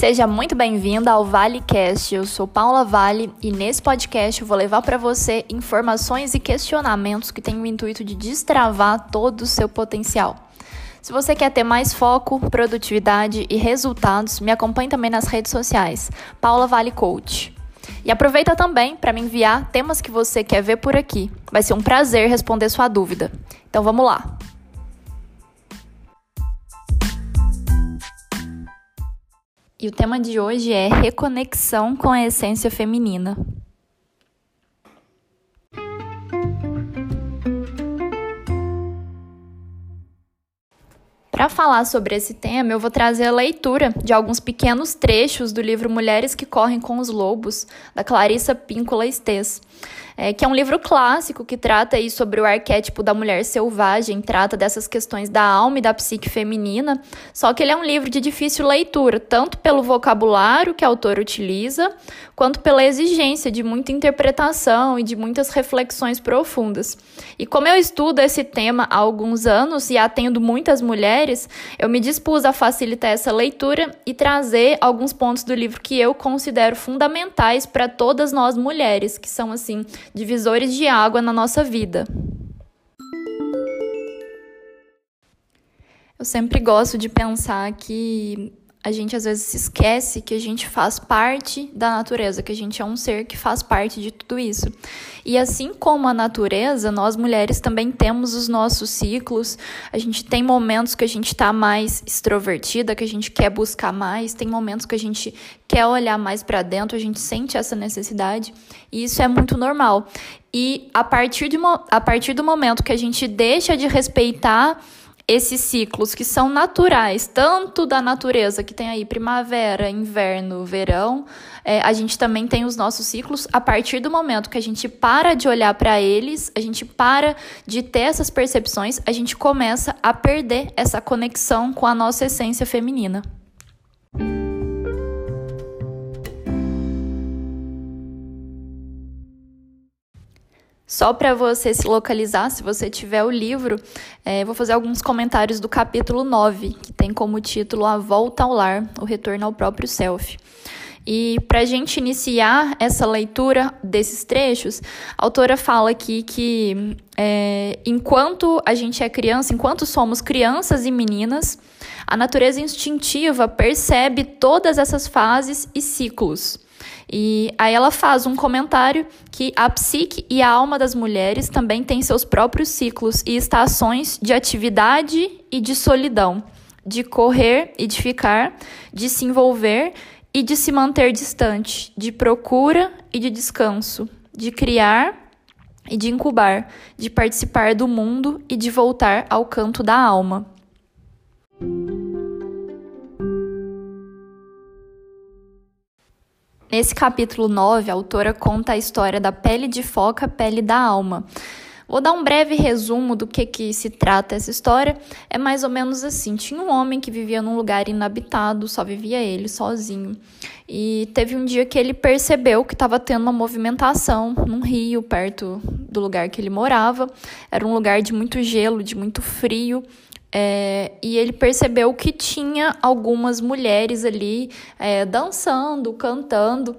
Seja muito bem-vinda ao ValeCast. Eu sou Paula Vale e nesse podcast eu vou levar para você informações e questionamentos que têm o intuito de destravar todo o seu potencial. Se você quer ter mais foco, produtividade e resultados, me acompanhe também nas redes sociais, Paula Vale Coach. E aproveita também para me enviar temas que você quer ver por aqui. Vai ser um prazer responder sua dúvida. Então vamos lá. E o tema de hoje é reconexão com a essência feminina. Para falar sobre esse tema, eu vou trazer a leitura de alguns pequenos trechos do livro Mulheres que Correm com os Lobos, da Clarissa Píncola Estes é, que é um livro clássico que trata aí sobre o arquétipo da mulher selvagem, trata dessas questões da alma e da psique feminina, só que ele é um livro de difícil leitura, tanto pelo vocabulário que a autora utiliza, quanto pela exigência de muita interpretação e de muitas reflexões profundas. E como eu estudo esse tema há alguns anos e atendo muitas mulheres, eu me dispus a facilitar essa leitura e trazer alguns pontos do livro que eu considero fundamentais para todas nós mulheres, que são assim divisores de água na nossa vida. Eu sempre gosto de pensar que a gente às vezes se esquece que a gente faz parte da natureza, que a gente é um ser que faz parte de tudo isso. E assim como a natureza, nós mulheres também temos os nossos ciclos. A gente tem momentos que a gente está mais extrovertida, que a gente quer buscar mais, tem momentos que a gente quer olhar mais para dentro, a gente sente essa necessidade, e isso é muito normal. E a partir, de, a partir do momento que a gente deixa de respeitar esses ciclos que são naturais, tanto da natureza, que tem aí primavera, inverno, verão, é, a gente também tem os nossos ciclos. A partir do momento que a gente para de olhar para eles, a gente para de ter essas percepções, a gente começa a perder essa conexão com a nossa essência feminina. Só para você se localizar, se você tiver o livro, é, vou fazer alguns comentários do capítulo 9, que tem como título A Volta ao Lar, o Retorno ao Próprio Self. E para a gente iniciar essa leitura desses trechos, a autora fala aqui que é, enquanto a gente é criança, enquanto somos crianças e meninas, a natureza instintiva percebe todas essas fases e ciclos. E aí ela faz um comentário que a psique e a alma das mulheres também têm seus próprios ciclos e estações de atividade e de solidão, de correr e de ficar, de se envolver e de se manter distante, de procura e de descanso, de criar e de incubar, de participar do mundo e de voltar ao canto da alma. Nesse capítulo 9, a autora conta a história da pele de foca, pele da alma. Vou dar um breve resumo do que, que se trata essa história. É mais ou menos assim: tinha um homem que vivia num lugar inabitado, só vivia ele sozinho. E teve um dia que ele percebeu que estava tendo uma movimentação num rio perto do lugar que ele morava. Era um lugar de muito gelo, de muito frio. É, e ele percebeu que tinha algumas mulheres ali é, dançando, cantando,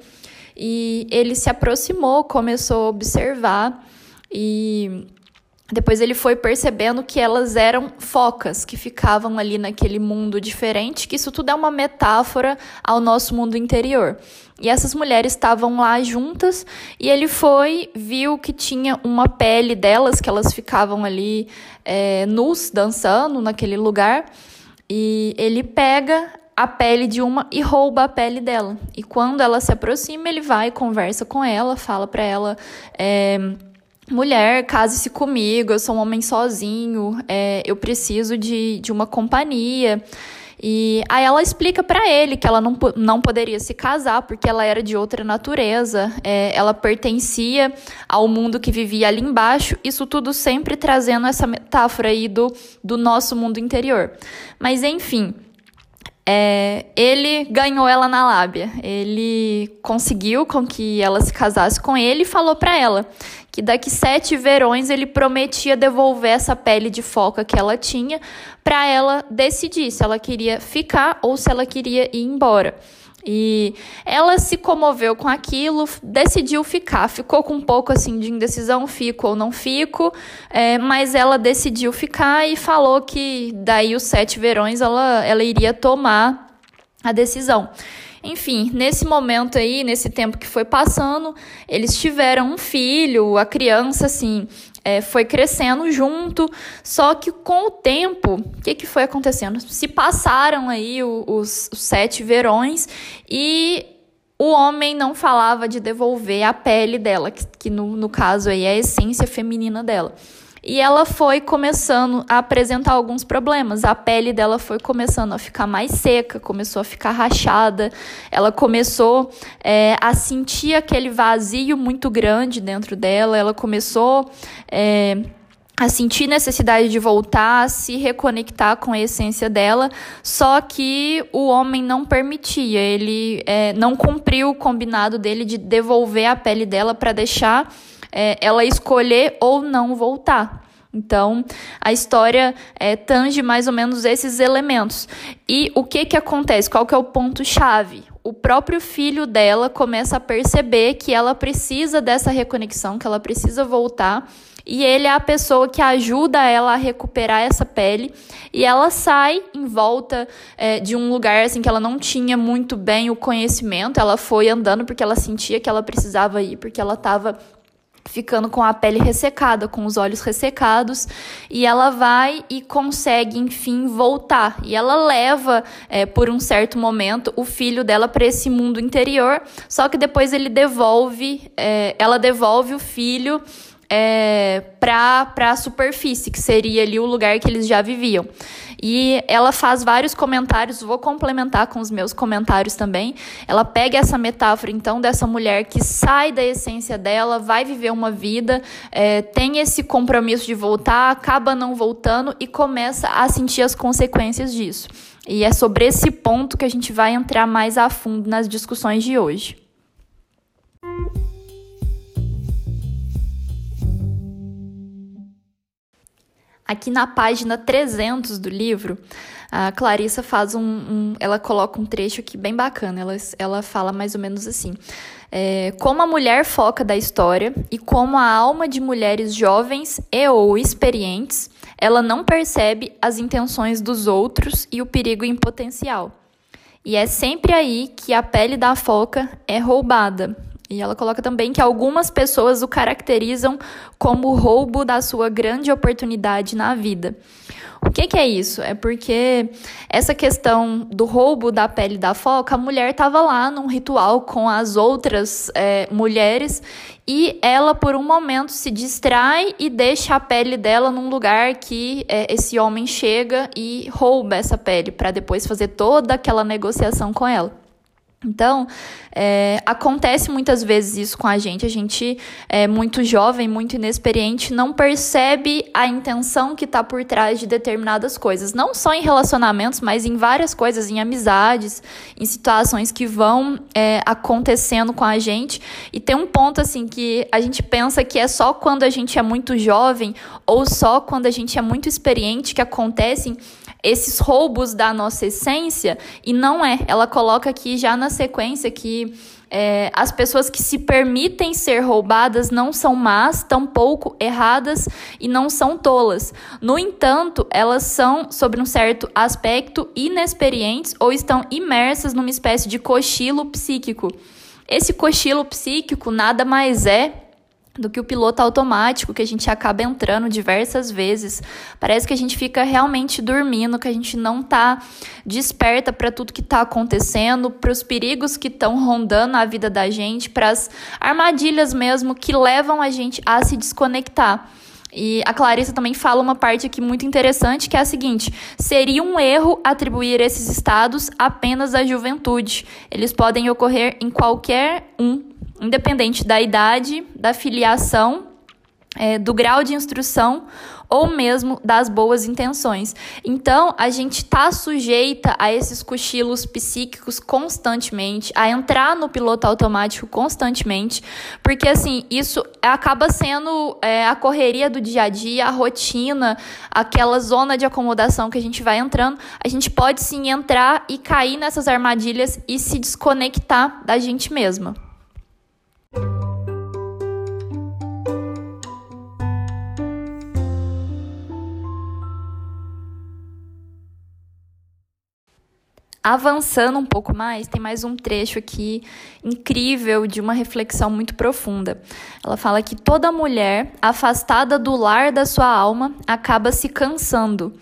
e ele se aproximou, começou a observar, e depois ele foi percebendo que elas eram focas que ficavam ali naquele mundo diferente, que isso tudo é uma metáfora ao nosso mundo interior. E essas mulheres estavam lá juntas e ele foi, viu que tinha uma pele delas, que elas ficavam ali é, nus, dançando naquele lugar. E ele pega a pele de uma e rouba a pele dela. E quando ela se aproxima, ele vai, conversa com ela, fala para ela. É, mulher, case-se comigo, eu sou um homem sozinho, é, eu preciso de, de uma companhia. E aí ela explica para ele que ela não, não poderia se casar porque ela era de outra natureza, é, ela pertencia ao mundo que vivia ali embaixo, isso tudo sempre trazendo essa metáfora aí do, do nosso mundo interior. Mas enfim, é, ele ganhou ela na lábia. Ele conseguiu com que ela se casasse com ele e falou para ela que daqui sete verões ele prometia devolver essa pele de foca que ela tinha para ela decidir se ela queria ficar ou se ela queria ir embora. E ela se comoveu com aquilo, decidiu ficar. Ficou com um pouco assim de indecisão, fico ou não fico, é, mas ela decidiu ficar e falou que daí os sete verões ela, ela iria tomar a decisão. Enfim, nesse momento aí, nesse tempo que foi passando, eles tiveram um filho, a criança, assim, é, foi crescendo junto, só que com o tempo, o que, que foi acontecendo? Se passaram aí os, os sete verões e o homem não falava de devolver a pele dela, que, que no, no caso aí é a essência feminina dela. E ela foi começando a apresentar alguns problemas. A pele dela foi começando a ficar mais seca, começou a ficar rachada, ela começou é, a sentir aquele vazio muito grande dentro dela, ela começou. É, a sentir necessidade de voltar, a se reconectar com a essência dela, só que o homem não permitia, ele é, não cumpriu o combinado dele de devolver a pele dela para deixar é, ela escolher ou não voltar. Então, a história é, tange mais ou menos esses elementos. E o que, que acontece? Qual que é o ponto-chave? O próprio filho dela começa a perceber que ela precisa dessa reconexão, que ela precisa voltar. E ele é a pessoa que ajuda ela a recuperar essa pele. E ela sai em volta é, de um lugar assim que ela não tinha muito bem o conhecimento. Ela foi andando porque ela sentia que ela precisava ir, porque ela estava ficando com a pele ressecada, com os olhos ressecados, e ela vai e consegue, enfim, voltar. E ela leva, é, por um certo momento, o filho dela para esse mundo interior, só que depois ele devolve, é, ela devolve o filho é, para a superfície, que seria ali o lugar que eles já viviam. E ela faz vários comentários, vou complementar com os meus comentários também. Ela pega essa metáfora, então, dessa mulher que sai da essência dela, vai viver uma vida, é, tem esse compromisso de voltar, acaba não voltando e começa a sentir as consequências disso. E é sobre esse ponto que a gente vai entrar mais a fundo nas discussões de hoje. Aqui na página 300 do livro, a Clarissa faz um, um, ela coloca um trecho aqui bem bacana. Ela, ela fala mais ou menos assim: é, como a mulher foca da história e como a alma de mulheres jovens e ou experientes, ela não percebe as intenções dos outros e o perigo em potencial. E é sempre aí que a pele da foca é roubada, e ela coloca também que algumas pessoas o caracterizam como roubo da sua grande oportunidade na vida. O que, que, é isso? É porque essa questão do roubo da pele da foca, a mulher estava lá num ritual com as outras é, mulheres e ela, por um momento, se distrai e deixa a pele dela num lugar que é, esse homem chega e rouba essa pele para depois fazer toda aquela negociação com ela. Então, é, acontece muitas vezes isso com a gente. A gente é muito jovem, muito inexperiente, não percebe a intenção que está por trás de determinadas coisas. Não só em relacionamentos, mas em várias coisas, em amizades, em situações que vão é, acontecendo com a gente. E tem um ponto assim que a gente pensa que é só quando a gente é muito jovem ou só quando a gente é muito experiente que acontecem esses roubos da nossa essência, e não é. Ela coloca aqui já na sequência que é, as pessoas que se permitem ser roubadas não são más, tampouco erradas e não são tolas. No entanto, elas são, sobre um certo aspecto, inexperientes ou estão imersas numa espécie de cochilo psíquico. Esse cochilo psíquico nada mais é do que o piloto automático que a gente acaba entrando diversas vezes. Parece que a gente fica realmente dormindo, que a gente não está desperta para tudo que está acontecendo, para os perigos que estão rondando a vida da gente, para as armadilhas mesmo que levam a gente a se desconectar. E a Clarissa também fala uma parte aqui muito interessante, que é a seguinte: seria um erro atribuir esses estados apenas à juventude. Eles podem ocorrer em qualquer um independente da idade, da filiação é, do grau de instrução ou mesmo das boas intenções. Então, a gente está sujeita a esses cochilos psíquicos constantemente, a entrar no piloto automático constantemente, porque assim, isso acaba sendo é, a correria do dia a dia, a rotina, aquela zona de acomodação que a gente vai entrando. A gente pode sim entrar e cair nessas armadilhas e se desconectar da gente mesma. Avançando um pouco mais, tem mais um trecho aqui incrível de uma reflexão muito profunda. Ela fala que toda mulher afastada do lar da sua alma acaba se cansando.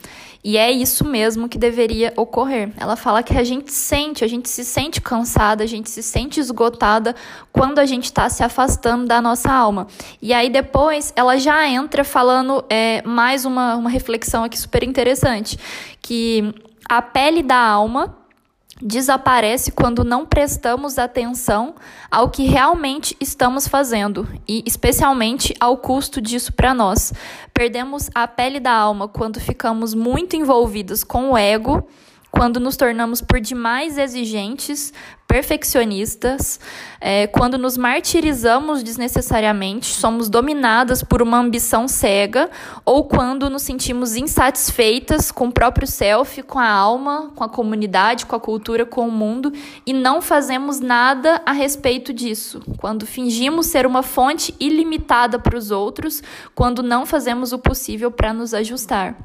E é isso mesmo que deveria ocorrer. Ela fala que a gente sente, a gente se sente cansada, a gente se sente esgotada quando a gente está se afastando da nossa alma. E aí depois ela já entra falando é, mais uma, uma reflexão aqui super interessante, que a pele da alma desaparece quando não prestamos atenção ao que realmente estamos fazendo e, especialmente, ao custo disso para nós. Perdemos a pele da alma quando ficamos muito envolvidos com o ego quando nos tornamos por demais exigentes, perfeccionistas, é, quando nos martirizamos desnecessariamente, somos dominadas por uma ambição cega, ou quando nos sentimos insatisfeitas com o próprio self, com a alma, com a comunidade, com a cultura, com o mundo e não fazemos nada a respeito disso. Quando fingimos ser uma fonte ilimitada para os outros, quando não fazemos o possível para nos ajustar.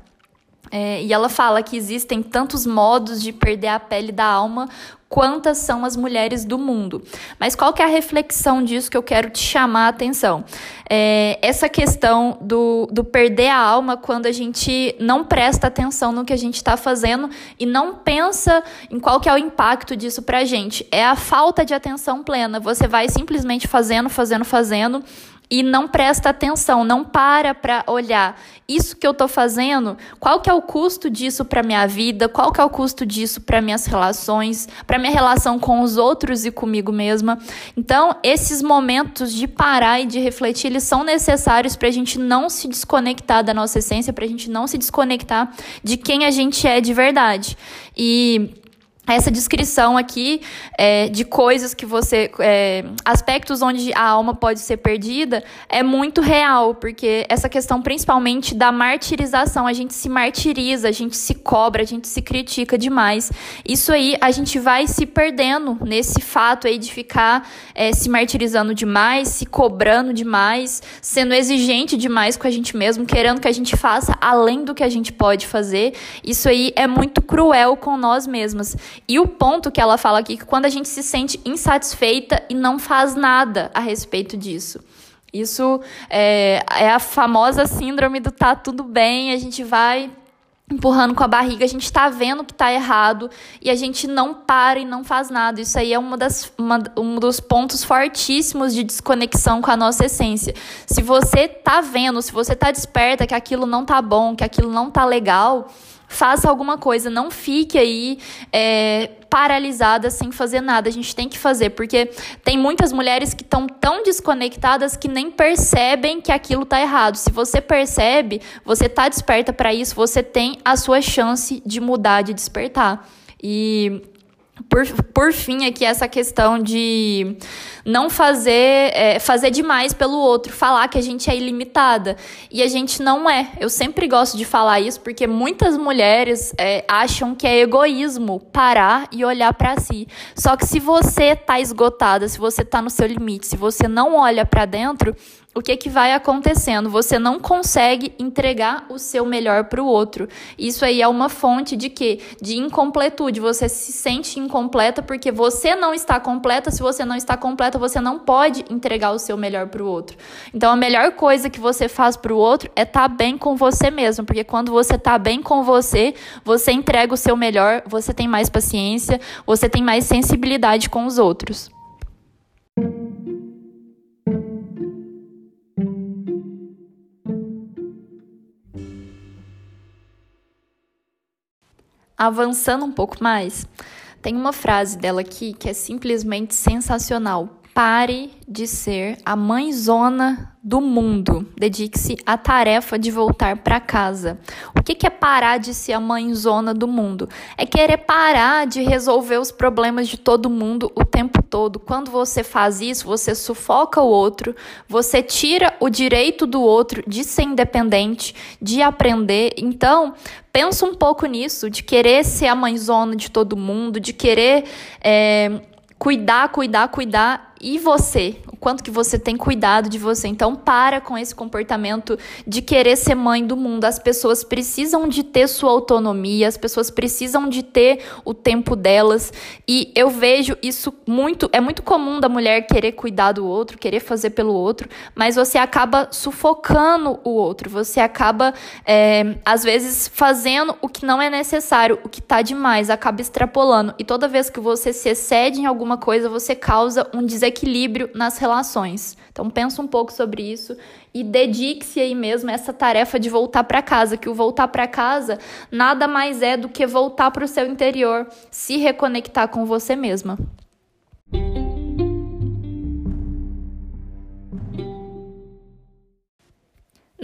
É, e ela fala que existem tantos modos de perder a pele da alma quantas são as mulheres do mundo. Mas qual que é a reflexão disso que eu quero te chamar a atenção? É, essa questão do, do perder a alma quando a gente não presta atenção no que a gente está fazendo e não pensa em qual que é o impacto disso para a gente. É a falta de atenção plena. Você vai simplesmente fazendo, fazendo, fazendo e não presta atenção, não para para olhar isso que eu estou fazendo, qual que é o custo disso para minha vida, qual que é o custo disso para minhas relações, para minha relação com os outros e comigo mesma. Então, esses momentos de parar e de refletir, eles são necessários para a gente não se desconectar da nossa essência, para a gente não se desconectar de quem a gente é de verdade. E essa descrição aqui é, de coisas que você. É, aspectos onde a alma pode ser perdida é muito real, porque essa questão principalmente da martirização, a gente se martiriza, a gente se cobra, a gente se critica demais. Isso aí a gente vai se perdendo nesse fato aí de ficar é, se martirizando demais, se cobrando demais, sendo exigente demais com a gente mesmo, querendo que a gente faça além do que a gente pode fazer. Isso aí é muito cruel com nós mesmas. E o ponto que ela fala aqui é que quando a gente se sente insatisfeita e não faz nada a respeito disso. Isso é, é a famosa síndrome do tá tudo bem, a gente vai empurrando com a barriga, a gente está vendo que está errado e a gente não para e não faz nada. Isso aí é uma das, uma, um dos pontos fortíssimos de desconexão com a nossa essência. Se você está vendo, se você está desperta que aquilo não tá bom, que aquilo não tá legal, faça alguma coisa, não fique aí é, paralisada sem fazer nada. A gente tem que fazer, porque tem muitas mulheres que estão tão desconectadas que nem percebem que aquilo tá errado. Se você percebe, você tá desperta para isso, você tem a sua chance de mudar, de despertar. E por, por fim, aqui essa questão de não fazer, é, fazer demais pelo outro, falar que a gente é ilimitada. E a gente não é. Eu sempre gosto de falar isso porque muitas mulheres é, acham que é egoísmo parar e olhar para si. Só que se você tá esgotada, se você tá no seu limite, se você não olha para dentro, o que, que vai acontecendo? Você não consegue entregar o seu melhor para o outro. Isso aí é uma fonte de quê? De incompletude. Você se sente incompleta porque você não está completa. Se você não está completa, você não pode entregar o seu melhor para o outro. Então, a melhor coisa que você faz para o outro é estar tá bem com você mesmo, porque quando você está bem com você, você entrega o seu melhor, você tem mais paciência, você tem mais sensibilidade com os outros. Avançando um pouco mais, tem uma frase dela aqui que é simplesmente sensacional. Pare de ser a mãezona do mundo. Dedique-se à tarefa de voltar para casa. O que, que é parar de ser a mãezona do mundo? É querer parar de resolver os problemas de todo mundo o tempo todo. Quando você faz isso, você sufoca o outro, você tira o direito do outro de ser independente, de aprender. Então, pensa um pouco nisso, de querer ser a mãezona de todo mundo, de querer. É, cuidar, cuidar, cuidar e você, o quanto que você tem cuidado de você. Então para com esse comportamento de querer ser mãe do mundo. As pessoas precisam de ter sua autonomia, as pessoas precisam de ter o tempo delas. E eu vejo isso muito, é muito comum da mulher querer cuidar do outro, querer fazer pelo outro, mas você acaba sufocando o outro. Você acaba é, às vezes fazendo o que não é necessário, o que está demais, acaba extrapolando. E toda vez que você se excede em alguma coisa, você causa um desequilíbrio equilíbrio nas relações. Então pensa um pouco sobre isso e dedique-se aí mesmo a essa tarefa de voltar para casa, que o voltar para casa nada mais é do que voltar para o seu interior, se reconectar com você mesma.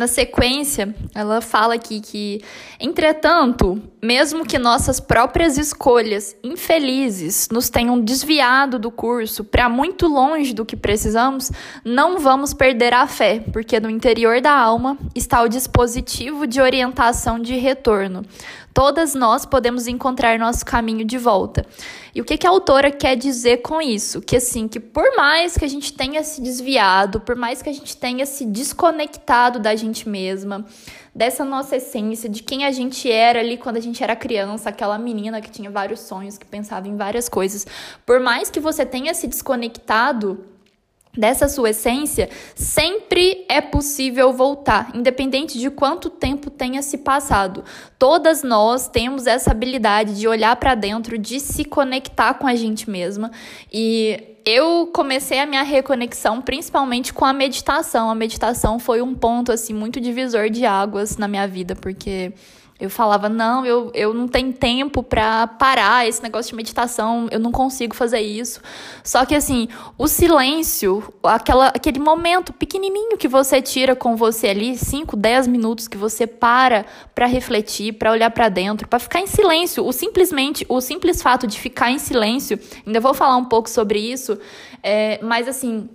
Na sequência, ela fala aqui que, entretanto, mesmo que nossas próprias escolhas infelizes nos tenham desviado do curso para muito longe do que precisamos, não vamos perder a fé, porque no interior da alma está o dispositivo de orientação de retorno. Todas nós podemos encontrar nosso caminho de volta. E o que, que a autora quer dizer com isso? Que assim, que por mais que a gente tenha se desviado, por mais que a gente tenha se desconectado da gente mesma, dessa nossa essência, de quem a gente era ali quando a gente era criança, aquela menina que tinha vários sonhos, que pensava em várias coisas. Por mais que você tenha se desconectado dessa sua essência, sempre é possível voltar, independente de quanto tempo tenha se passado. Todas nós temos essa habilidade de olhar para dentro, de se conectar com a gente mesma e eu comecei a minha reconexão principalmente com a meditação. A meditação foi um ponto assim muito divisor de águas na minha vida, porque eu falava, não, eu, eu não tenho tempo para parar esse negócio de meditação, eu não consigo fazer isso. Só que, assim, o silêncio, aquela, aquele momento pequenininho que você tira com você ali, 5, 10 minutos que você para para refletir, para olhar para dentro, para ficar em silêncio. O simplesmente, o simples fato de ficar em silêncio, ainda vou falar um pouco sobre isso, é, mas, assim,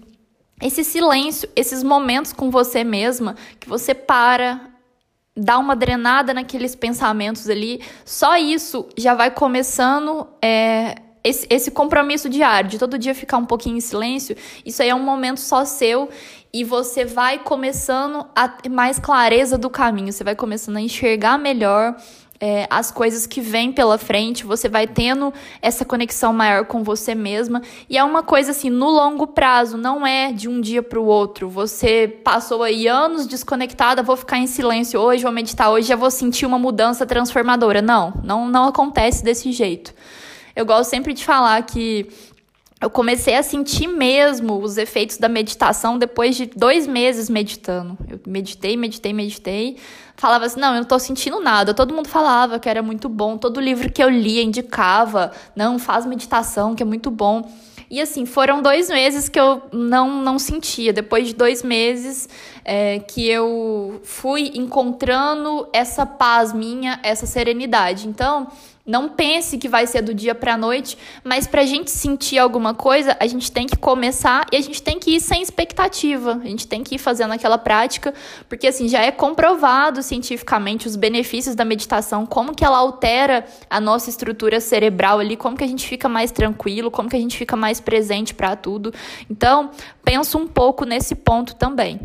esse silêncio, esses momentos com você mesma, que você para, dar uma drenada naqueles pensamentos ali, só isso já vai começando é, esse, esse compromisso diário, de todo dia ficar um pouquinho em silêncio. Isso aí é um momento só seu e você vai começando a ter mais clareza do caminho, você vai começando a enxergar melhor é, as coisas que vêm pela frente, você vai tendo essa conexão maior com você mesma. E é uma coisa assim, no longo prazo, não é de um dia para o outro. Você passou aí anos desconectada, vou ficar em silêncio hoje, vou meditar hoje, já vou sentir uma mudança transformadora. Não, não, não acontece desse jeito. Eu gosto sempre de falar que eu comecei a sentir mesmo os efeitos da meditação depois de dois meses meditando. Eu meditei, meditei, meditei. Falava assim: não, eu não tô sentindo nada. Todo mundo falava que era muito bom. Todo livro que eu lia indicava: não, faz meditação, que é muito bom. E assim, foram dois meses que eu não, não sentia. Depois de dois meses é, que eu fui encontrando essa paz minha, essa serenidade. Então, não pense que vai ser do dia para a noite, mas para a gente sentir alguma coisa, a gente tem que começar e a gente tem que ir sem expectativa. A gente tem que ir fazendo aquela prática, porque assim já é comprovado cientificamente os benefícios da meditação, como que ela altera a nossa estrutura cerebral ali, como que a gente fica mais tranquilo, como que a gente fica mais presente para tudo. Então, penso um pouco nesse ponto também.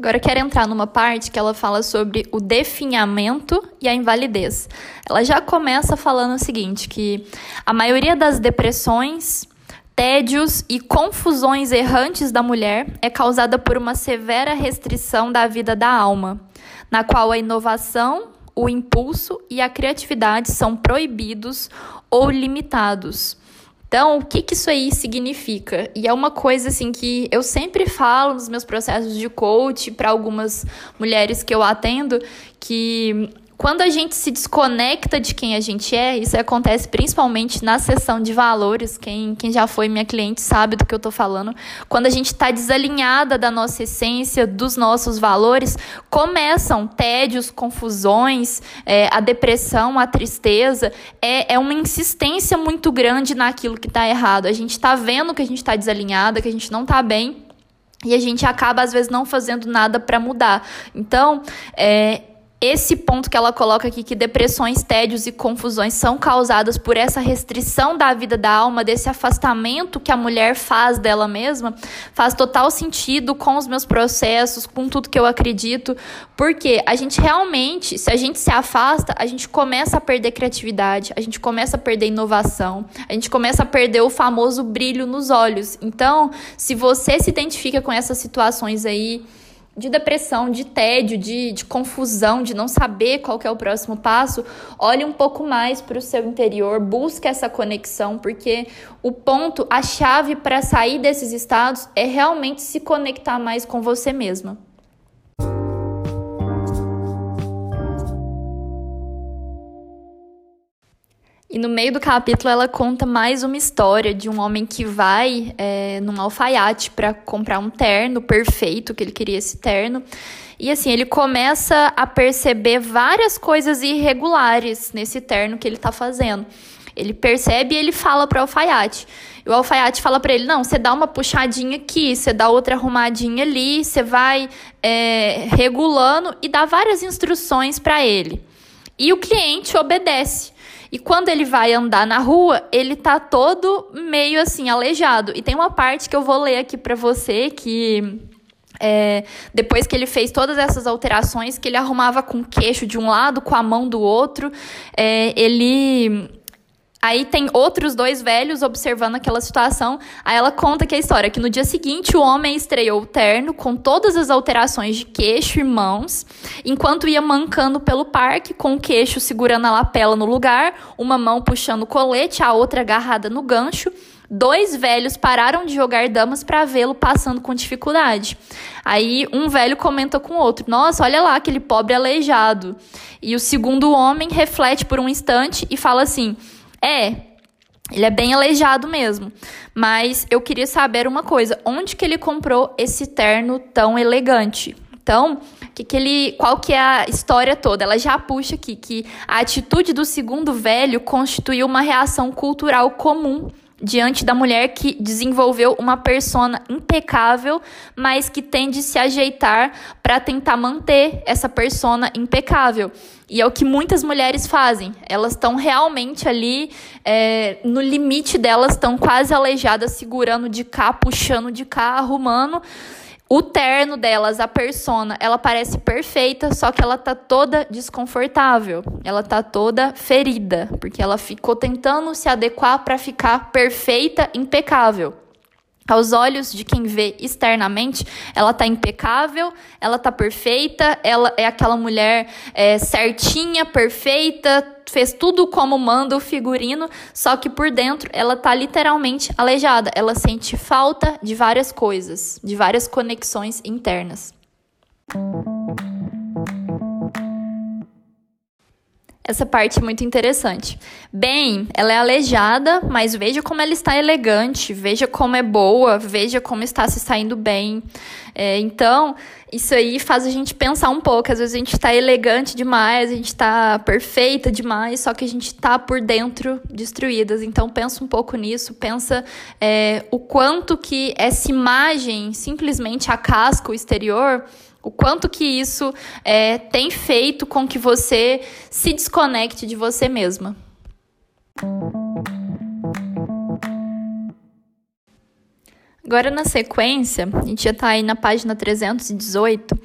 Agora eu quero entrar numa parte que ela fala sobre o definhamento e a invalidez. Ela já começa falando o seguinte, que a maioria das depressões, tédios e confusões errantes da mulher é causada por uma severa restrição da vida da alma, na qual a inovação, o impulso e a criatividade são proibidos ou limitados. Então, o que, que isso aí significa? E é uma coisa assim que eu sempre falo nos meus processos de coach para algumas mulheres que eu atendo, que Quando a gente se desconecta de quem a gente é, isso acontece principalmente na sessão de valores. Quem, quem já foi minha cliente sabe do que eu estou falando. Quando a gente está desalinhada da nossa essência, dos nossos valores, começam tédios, confusões, é, a depressão, a tristeza. É, é uma insistência muito grande naquilo que está errado. A gente está vendo que a gente está desalinhada, que a gente não está bem. E a gente acaba, às vezes, não fazendo nada para mudar. Então, é, esse ponto que ela coloca aqui, que depressões, tédios e confusões são causadas por essa restrição da vida da alma, desse afastamento que a mulher faz dela mesma, faz total sentido com os meus processos, com tudo que eu acredito, porque a gente realmente, se a gente se afasta, a gente começa a perder criatividade, a gente começa a perder inovação, a gente começa a perder o famoso brilho nos olhos. Então, se você se identifica com essas situações aí, de depressão, de tédio, de, de confusão, de não saber qual é o próximo passo, olhe um pouco mais para o seu interior, busque essa conexão, porque o ponto, a chave para sair desses estados é realmente se conectar mais com você mesma. E no meio do capítulo ela conta mais uma história de um homem que vai é, num alfaiate para comprar um terno perfeito, que ele queria esse terno. E assim, ele começa a perceber várias coisas irregulares nesse terno que ele está fazendo. Ele percebe e ele fala para o alfaiate. E o alfaiate fala para ele: não, você dá uma puxadinha aqui, você dá outra arrumadinha ali, você vai é, regulando e dá várias instruções para ele. E o cliente obedece. E quando ele vai andar na rua, ele tá todo meio assim, aleijado. E tem uma parte que eu vou ler aqui para você que é, depois que ele fez todas essas alterações, que ele arrumava com o queixo de um lado, com a mão do outro, é, ele Aí tem outros dois velhos observando aquela situação. Aí ela conta que a história que no dia seguinte o homem estreou o terno com todas as alterações de queixo e mãos, enquanto ia mancando pelo parque com o queixo segurando a lapela no lugar, uma mão puxando o colete, a outra agarrada no gancho. Dois velhos pararam de jogar damas para vê-lo passando com dificuldade. Aí um velho comenta com o outro: Nossa, olha lá aquele pobre aleijado. E o segundo homem reflete por um instante e fala assim: é, ele é bem aleijado mesmo. Mas eu queria saber uma coisa: onde que ele comprou esse terno tão elegante? Então, que que ele, qual que é a história toda? Ela já puxa aqui que a atitude do segundo velho constituiu uma reação cultural comum diante da mulher que desenvolveu uma persona impecável, mas que tende a se ajeitar para tentar manter essa persona impecável. E é o que muitas mulheres fazem. Elas estão realmente ali é, no limite delas, estão quase aleijadas, segurando de cá, puxando de cá, arrumando o terno delas, a persona, ela parece perfeita, só que ela tá toda desconfortável. Ela tá toda ferida, porque ela ficou tentando se adequar para ficar perfeita, impecável. Aos olhos de quem vê externamente, ela tá impecável, ela tá perfeita, ela é aquela mulher é, certinha, perfeita, fez tudo como manda o figurino, só que por dentro ela tá literalmente aleijada. Ela sente falta de várias coisas, de várias conexões internas. Essa parte é muito interessante. Bem, ela é aleijada, mas veja como ela está elegante, veja como é boa, veja como está se saindo bem. É, então, isso aí faz a gente pensar um pouco. Às vezes a gente está elegante demais, a gente está perfeita demais, só que a gente está por dentro destruídas. Então, pensa um pouco nisso, pensa é, o quanto que essa imagem, simplesmente a casca, o exterior, o quanto que isso é, tem feito com que você se desconecte de você mesma. Agora, na sequência, a gente já está aí na página 318.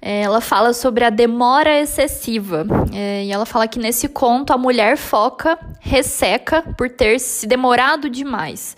É, ela fala sobre a demora excessiva. É, e ela fala que nesse conto a mulher foca, resseca por ter se demorado demais.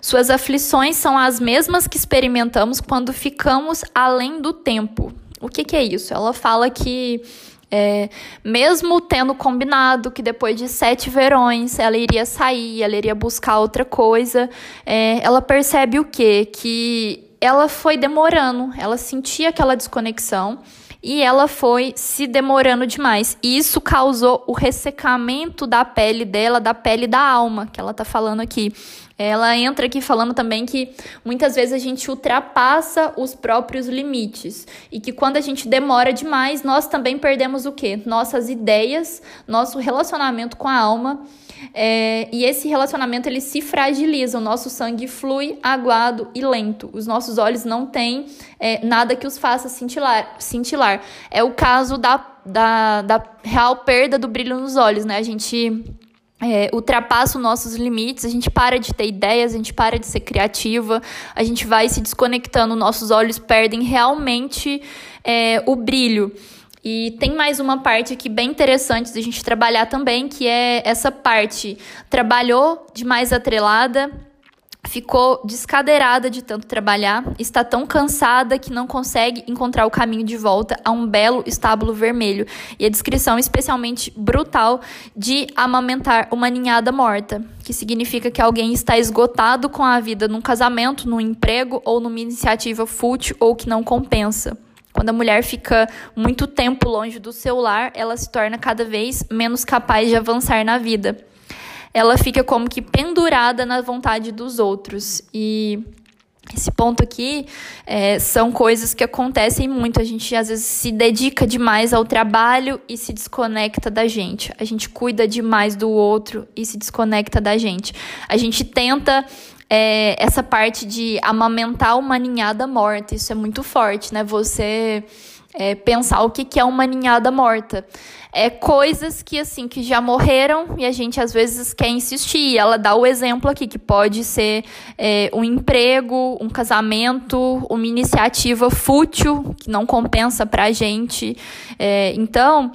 Suas aflições são as mesmas que experimentamos quando ficamos além do tempo. O que, que é isso? Ela fala que é, mesmo tendo combinado que depois de sete verões ela iria sair, ela iria buscar outra coisa, é, ela percebe o quê? Que ela foi demorando, ela sentia aquela desconexão e ela foi se demorando demais. E isso causou o ressecamento da pele dela, da pele da alma, que ela tá falando aqui. Ela entra aqui falando também que muitas vezes a gente ultrapassa os próprios limites e que quando a gente demora demais, nós também perdemos o quê? Nossas ideias, nosso relacionamento com a alma. É, e esse relacionamento ele se fragiliza, o nosso sangue flui aguado e lento. Os nossos olhos não têm é, nada que os faça cintilar, cintilar. É o caso da, da, da real perda do brilho nos olhos, né? A gente é, ultrapassa os nossos limites, a gente para de ter ideias, a gente para de ser criativa, a gente vai se desconectando, nossos olhos perdem realmente é, o brilho. E tem mais uma parte aqui bem interessante de a gente trabalhar também, que é essa parte. Trabalhou demais atrelada, ficou descadeirada de tanto trabalhar, está tão cansada que não consegue encontrar o caminho de volta a um belo estábulo vermelho. E a descrição especialmente brutal de amamentar uma ninhada morta, que significa que alguém está esgotado com a vida num casamento, num emprego ou numa iniciativa fútil ou que não compensa. Quando a mulher fica muito tempo longe do seu lar, ela se torna cada vez menos capaz de avançar na vida ela fica como que pendurada na vontade dos outros. E esse ponto aqui é, são coisas que acontecem muito. A gente às vezes se dedica demais ao trabalho e se desconecta da gente. A gente cuida demais do outro e se desconecta da gente. A gente tenta é, essa parte de amamentar uma ninhada morta. Isso é muito forte, né? Você é, pensar o que, que é uma ninhada morta é, coisas que assim que já morreram e a gente às vezes quer insistir. Ela dá o exemplo aqui que pode ser é, um emprego, um casamento, uma iniciativa fútil que não compensa para a gente. É, então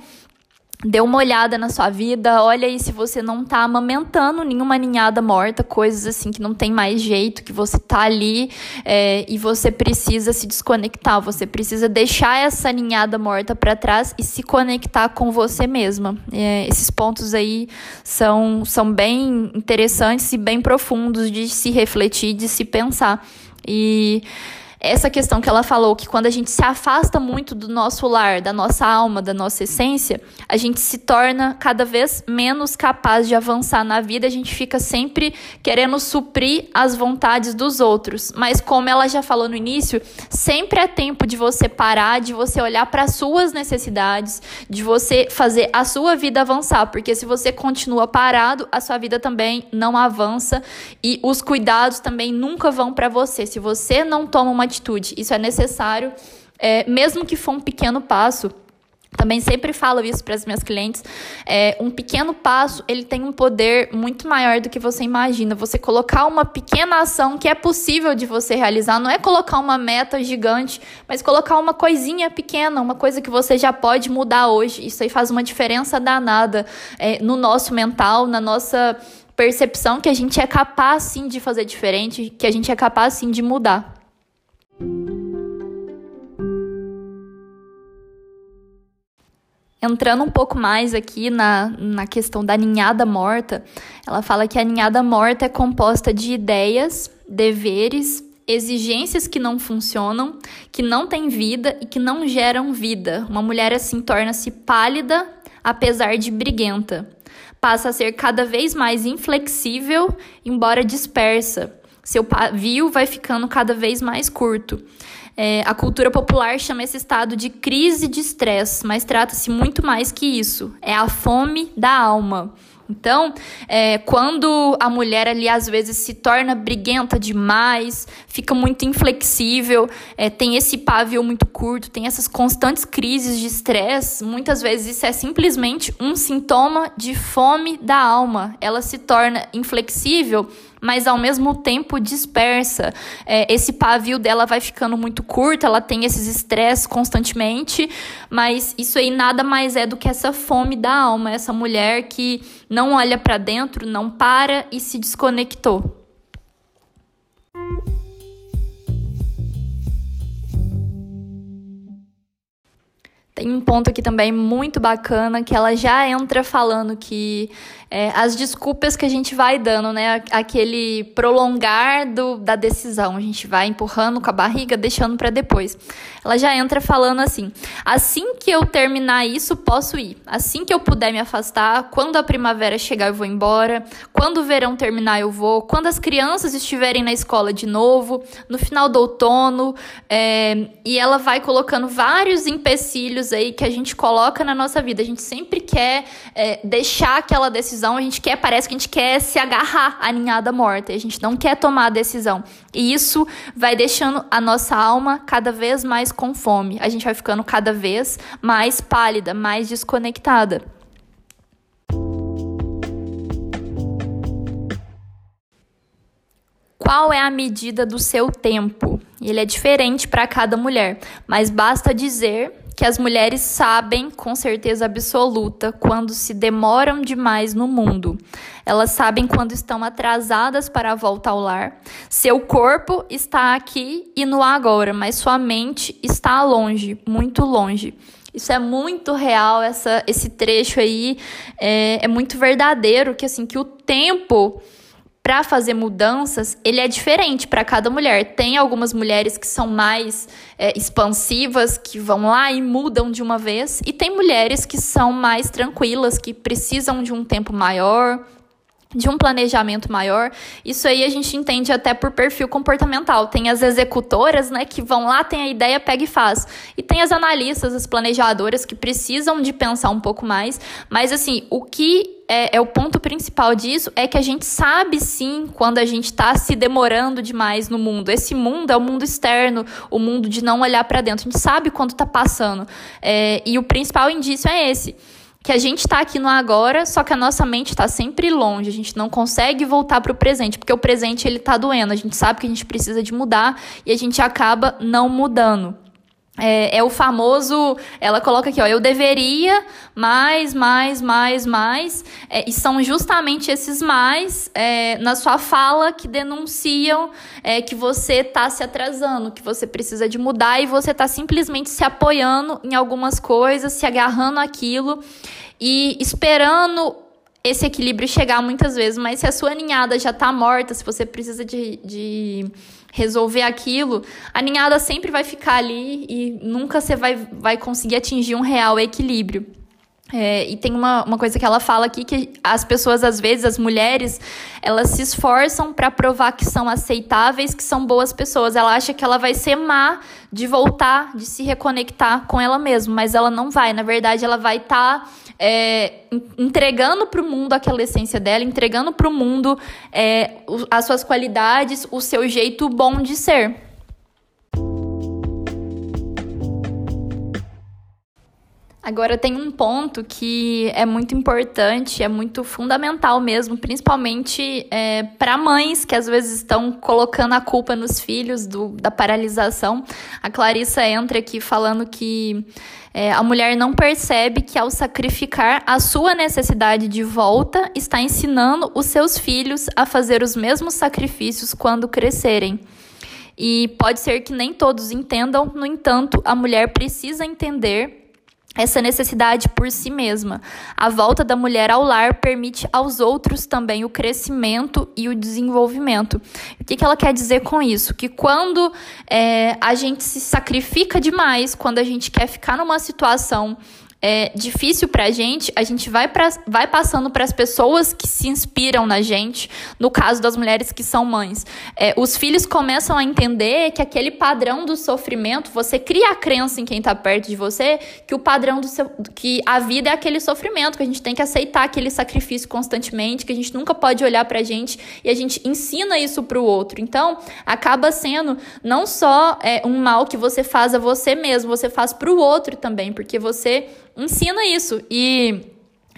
Dê uma olhada na sua vida, olha aí se você não tá amamentando nenhuma ninhada morta, coisas assim que não tem mais jeito, que você tá ali é, e você precisa se desconectar, você precisa deixar essa ninhada morta para trás e se conectar com você mesma. É, esses pontos aí são, são bem interessantes e bem profundos de se refletir, de se pensar. E essa questão que ela falou, que quando a gente se afasta muito do nosso lar, da nossa alma, da nossa essência, a gente se torna cada vez menos capaz de avançar na vida, a gente fica sempre querendo suprir as vontades dos outros. Mas como ela já falou no início, sempre é tempo de você parar, de você olhar para as suas necessidades, de você fazer a sua vida avançar, porque se você continua parado, a sua vida também não avança e os cuidados também nunca vão para você. Se você não toma uma atitude. Isso é necessário, é, mesmo que for um pequeno passo. Também sempre falo isso para as minhas clientes. É, um pequeno passo ele tem um poder muito maior do que você imagina. Você colocar uma pequena ação que é possível de você realizar, não é colocar uma meta gigante, mas colocar uma coisinha pequena, uma coisa que você já pode mudar hoje. Isso aí faz uma diferença danada é, no nosso mental, na nossa percepção que a gente é capaz sim de fazer diferente, que a gente é capaz sim de mudar. Entrando um pouco mais aqui na, na questão da ninhada morta, ela fala que a ninhada morta é composta de ideias, deveres, exigências que não funcionam, que não têm vida e que não geram vida. Uma mulher assim torna-se pálida, apesar de briguenta. Passa a ser cada vez mais inflexível, embora dispersa. Seu pavio vai ficando cada vez mais curto. É, a cultura popular chama esse estado de crise de estresse, mas trata-se muito mais que isso. É a fome da alma. Então, é, quando a mulher ali às vezes se torna briguenta demais, fica muito inflexível, é, tem esse pavio muito curto, tem essas constantes crises de estresse, muitas vezes isso é simplesmente um sintoma de fome da alma. Ela se torna inflexível mas ao mesmo tempo dispersa. É, esse pavio dela vai ficando muito curto, ela tem esses estresses constantemente, mas isso aí nada mais é do que essa fome da alma, essa mulher que não olha para dentro, não para e se desconectou. Tem um ponto aqui também muito bacana que ela já entra falando que é, as desculpas que a gente vai dando, né? Aquele prolongar do, da decisão. A gente vai empurrando com a barriga, deixando para depois. Ela já entra falando assim: assim que eu terminar isso, posso ir. Assim que eu puder me afastar, quando a primavera chegar, eu vou embora. Quando o verão terminar, eu vou. Quando as crianças estiverem na escola de novo, no final do outono. É, e ela vai colocando vários empecilhos aí que a gente coloca na nossa vida. A gente sempre quer é, deixar aquela decisão decisão, a gente quer, parece que a gente quer se agarrar à ninhada morta, a gente não quer tomar a decisão. E isso vai deixando a nossa alma cada vez mais com fome. A gente vai ficando cada vez mais pálida, mais desconectada. Qual é a medida do seu tempo? Ele é diferente para cada mulher, mas basta dizer que as mulheres sabem com certeza absoluta quando se demoram demais no mundo. Elas sabem quando estão atrasadas para a volta ao lar. Seu corpo está aqui e no agora, mas sua mente está longe, muito longe. Isso é muito real, essa, esse trecho aí é, é muito verdadeiro, que assim, que o tempo para fazer mudanças, ele é diferente para cada mulher. Tem algumas mulheres que são mais é, expansivas, que vão lá e mudam de uma vez, e tem mulheres que são mais tranquilas, que precisam de um tempo maior, de um planejamento maior. Isso aí a gente entende até por perfil comportamental. Tem as executoras, né, que vão lá, tem a ideia, pega e faz. E tem as analistas, as planejadoras que precisam de pensar um pouco mais. Mas assim, o que é, é, o ponto principal disso é que a gente sabe sim quando a gente está se demorando demais no mundo. Esse mundo é o mundo externo, o mundo de não olhar para dentro. A gente sabe quando está passando. É, e o principal indício é esse que a gente está aqui no agora, só que a nossa mente está sempre longe, a gente não consegue voltar para o presente, porque o presente ele está doendo, a gente sabe que a gente precisa de mudar e a gente acaba não mudando. É, é, o famoso, ela coloca aqui, ó, eu deveria, mais, mais, mais, mais, é, e são justamente esses mais é, na sua fala que denunciam é, que você está se atrasando, que você precisa de mudar e você está simplesmente se apoiando em algumas coisas, se agarrando aquilo e esperando esse equilíbrio chegar muitas vezes, mas se a sua ninhada já está morta, se você precisa de, de resolver aquilo, a ninhada sempre vai ficar ali e nunca você vai, vai conseguir atingir um real equilíbrio. É, e tem uma, uma coisa que ela fala aqui que as pessoas, às vezes, as mulheres, elas se esforçam para provar que são aceitáveis, que são boas pessoas. Ela acha que ela vai ser má de voltar, de se reconectar com ela mesma, mas ela não vai. Na verdade, ela vai estar. Tá é, entregando para o mundo aquela essência dela, entregando para o mundo é, as suas qualidades, o seu jeito bom de ser. Agora tem um ponto que é muito importante, é muito fundamental mesmo, principalmente é, para mães que às vezes estão colocando a culpa nos filhos do, da paralisação. A Clarissa entra aqui falando que é, a mulher não percebe que ao sacrificar a sua necessidade de volta, está ensinando os seus filhos a fazer os mesmos sacrifícios quando crescerem. E pode ser que nem todos entendam, no entanto, a mulher precisa entender essa necessidade por si mesma. A volta da mulher ao lar permite aos outros também o crescimento e o desenvolvimento. O que, que ela quer dizer com isso? Que quando é, a gente se sacrifica demais, quando a gente quer ficar numa situação é, difícil pra gente, a gente vai, pra, vai passando para as pessoas que se inspiram na gente, no caso das mulheres que são mães. É, os filhos começam a entender que aquele padrão do sofrimento, você cria a crença em quem está perto de você, que o padrão do seu, que a vida é aquele sofrimento, que a gente tem que aceitar aquele sacrifício constantemente, que a gente nunca pode olhar pra gente e a gente ensina isso pro outro. Então, acaba sendo não só é, um mal que você faz a você mesmo, você faz pro outro também, porque você ensina isso. E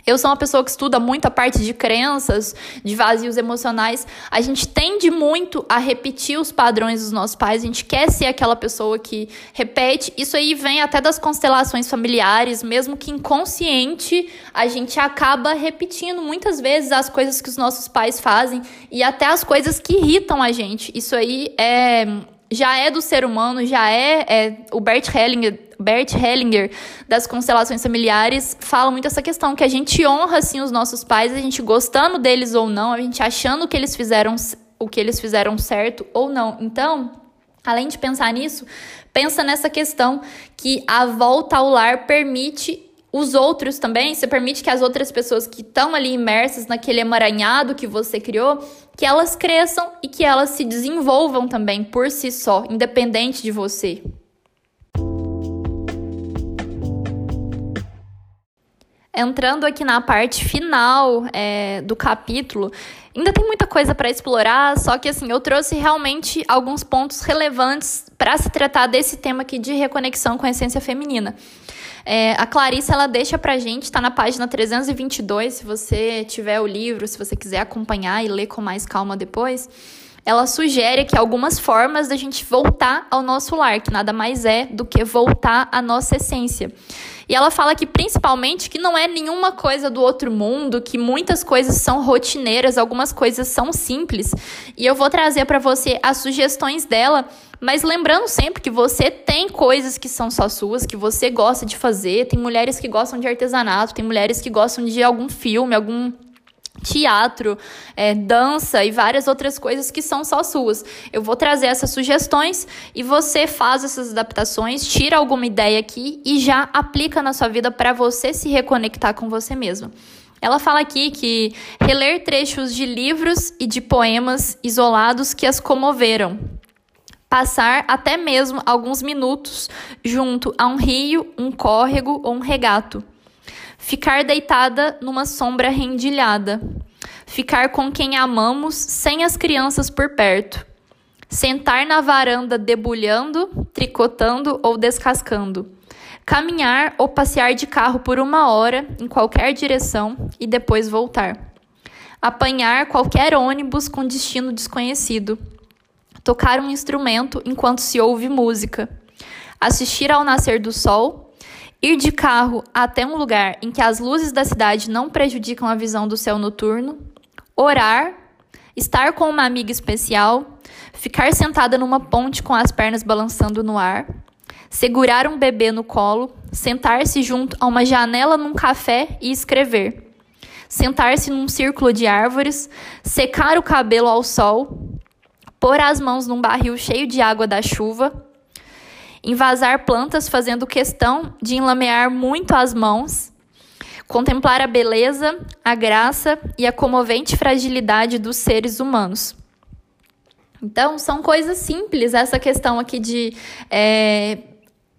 eu sou uma pessoa que estuda muito a parte de crenças, de vazios emocionais. A gente tende muito a repetir os padrões dos nossos pais, a gente quer ser aquela pessoa que repete. Isso aí vem até das constelações familiares, mesmo que inconsciente, a gente acaba repetindo muitas vezes as coisas que os nossos pais fazem e até as coisas que irritam a gente. Isso aí é já é do ser humano, já é, é o Bert Hellinger, Bert Hellinger das constelações familiares fala muito essa questão que a gente honra assim os nossos pais, a gente gostando deles ou não, a gente achando que eles fizeram o que eles fizeram certo ou não. Então, além de pensar nisso, pensa nessa questão que a volta ao lar permite os outros também, você permite que as outras pessoas que estão ali imersas naquele emaranhado que você criou, que elas cresçam e que elas se desenvolvam também por si só, independente de você. Entrando aqui na parte final é, do capítulo, ainda tem muita coisa para explorar, só que assim, eu trouxe realmente alguns pontos relevantes para se tratar desse tema aqui de reconexão com a essência feminina. É, a Clarice, ela deixa pra gente, está na página 322, se você tiver o livro, se você quiser acompanhar e ler com mais calma depois, ela sugere que algumas formas da gente voltar ao nosso lar, que nada mais é do que voltar à nossa essência. E ela fala que principalmente que não é nenhuma coisa do outro mundo, que muitas coisas são rotineiras, algumas coisas são simples. E eu vou trazer para você as sugestões dela, mas lembrando sempre que você tem coisas que são só suas, que você gosta de fazer. Tem mulheres que gostam de artesanato, tem mulheres que gostam de algum filme, algum teatro, é, dança e várias outras coisas que são só suas. Eu vou trazer essas sugestões e você faz essas adaptações, tira alguma ideia aqui e já aplica na sua vida para você se reconectar com você mesma. Ela fala aqui que reler trechos de livros e de poemas isolados que as comoveram. Passar até mesmo alguns minutos junto a um rio, um córrego ou um regato Ficar deitada numa sombra rendilhada. Ficar com quem amamos sem as crianças por perto. Sentar na varanda debulhando, tricotando ou descascando. Caminhar ou passear de carro por uma hora em qualquer direção e depois voltar. Apanhar qualquer ônibus com destino desconhecido. Tocar um instrumento enquanto se ouve música. Assistir ao nascer do sol Ir de carro até um lugar em que as luzes da cidade não prejudicam a visão do céu noturno. Orar. Estar com uma amiga especial. Ficar sentada numa ponte com as pernas balançando no ar. Segurar um bebê no colo. Sentar-se junto a uma janela num café e escrever. Sentar-se num círculo de árvores. Secar o cabelo ao sol. Pôr as mãos num barril cheio de água da chuva invasar plantas fazendo questão de enlamear muito as mãos, contemplar a beleza, a graça e a comovente fragilidade dos seres humanos. Então, são coisas simples, essa questão aqui de é,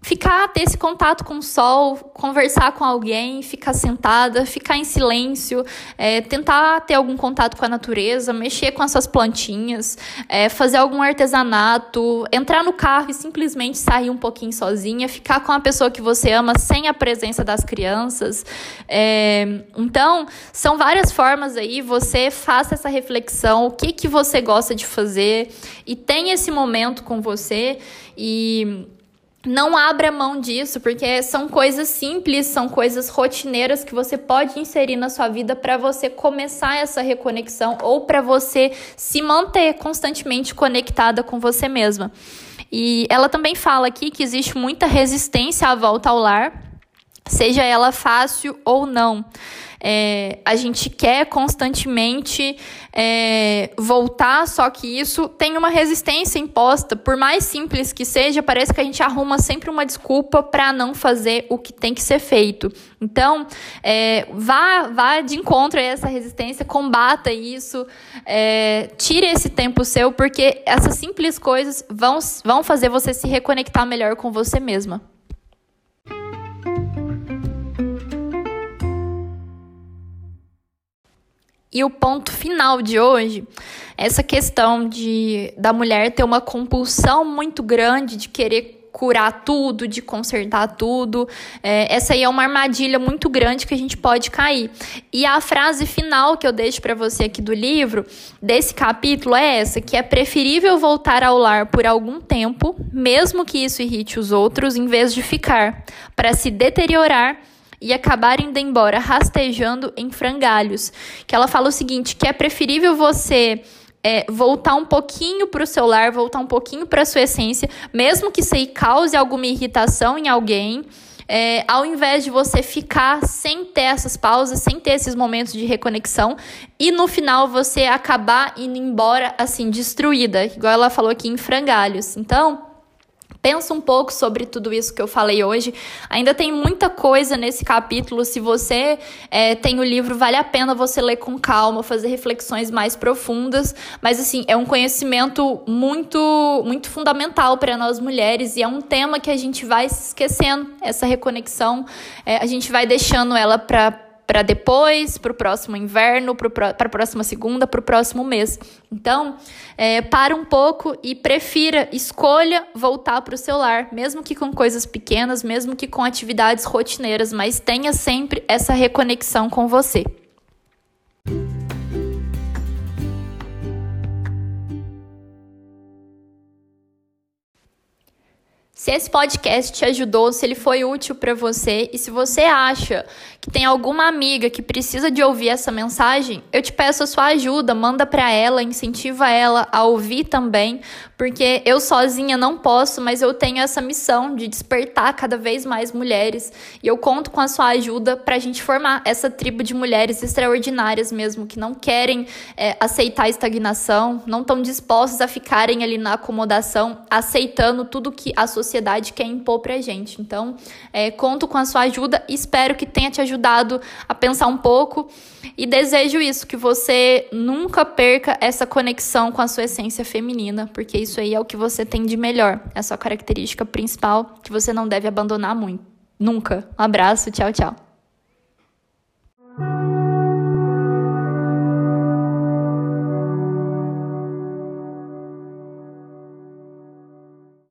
ficar, ter esse contato com o sol, conversar com alguém, ficar sentada, ficar em silêncio, é, tentar ter algum contato com a natureza, mexer com essas plantinhas, é, fazer algum artesanato, entrar no carro e simplesmente sair um pouquinho sozinha, ficar com a pessoa que você ama sem a presença das crianças. É, então, são várias formas aí, você faça essa reflexão, o que, que você gosta de fazer e tenha esse momento com você e não abra mão disso, porque são coisas simples, são coisas rotineiras que você pode inserir na sua vida para você começar essa reconexão ou para você se manter constantemente conectada com você mesma. E ela também fala aqui que existe muita resistência à volta ao lar, seja ela fácil ou não. É, a gente quer constantemente é, voltar, só que isso tem uma resistência imposta. Por mais simples que seja, parece que a gente arruma sempre uma desculpa para não fazer o que tem que ser feito. Então, é, vá, vá de encontro a essa resistência, combata isso, é, tire esse tempo seu, porque essas simples coisas vão, vão fazer você se reconectar melhor com você mesma. E o ponto final de hoje, essa questão de da mulher ter uma compulsão muito grande de querer curar tudo, de consertar tudo. É, essa aí é uma armadilha muito grande que a gente pode cair. E a frase final que eu deixo para você aqui do livro, desse capítulo, é essa: que é preferível voltar ao lar por algum tempo, mesmo que isso irrite os outros, em vez de ficar, para se deteriorar e acabar indo embora rastejando em frangalhos. Que ela fala o seguinte, que é preferível você é, voltar um pouquinho para o seu lar, voltar um pouquinho para sua essência, mesmo que isso aí cause alguma irritação em alguém. É, ao invés de você ficar sem ter essas pausas, sem ter esses momentos de reconexão, e no final você acabar indo embora assim, destruída, igual ela falou aqui em frangalhos. Então, Pensa um pouco sobre tudo isso que eu falei hoje. Ainda tem muita coisa nesse capítulo. Se você é, tem o livro, vale a pena você ler com calma, fazer reflexões mais profundas. Mas, assim, é um conhecimento muito, muito fundamental para nós mulheres e é um tema que a gente vai se esquecendo. Essa reconexão, é, a gente vai deixando ela para para depois, para o próximo inverno, para a próxima segunda, para o próximo mês. Então, é, para um pouco e prefira, escolha voltar para o seu lar, mesmo que com coisas pequenas, mesmo que com atividades rotineiras, mas tenha sempre essa reconexão com você. Se esse podcast te ajudou, se ele foi útil para você e se você acha que tem alguma amiga que precisa de ouvir essa mensagem, eu te peço a sua ajuda, manda para ela, incentiva ela a ouvir também, porque eu sozinha não posso, mas eu tenho essa missão de despertar cada vez mais mulheres e eu conto com a sua ajuda para a gente formar essa tribo de mulheres extraordinárias mesmo, que não querem é, aceitar a estagnação, não estão dispostas a ficarem ali na acomodação, aceitando tudo que a sociedade quer impor pra gente. Então, é, conto com a sua ajuda, espero que tenha te ajudado a pensar um pouco e desejo isso, que você nunca perca essa conexão com a sua essência feminina, porque isso aí é o que você tem de melhor, é a sua característica principal que você não deve abandonar muito. Nunca. Um abraço, tchau, tchau.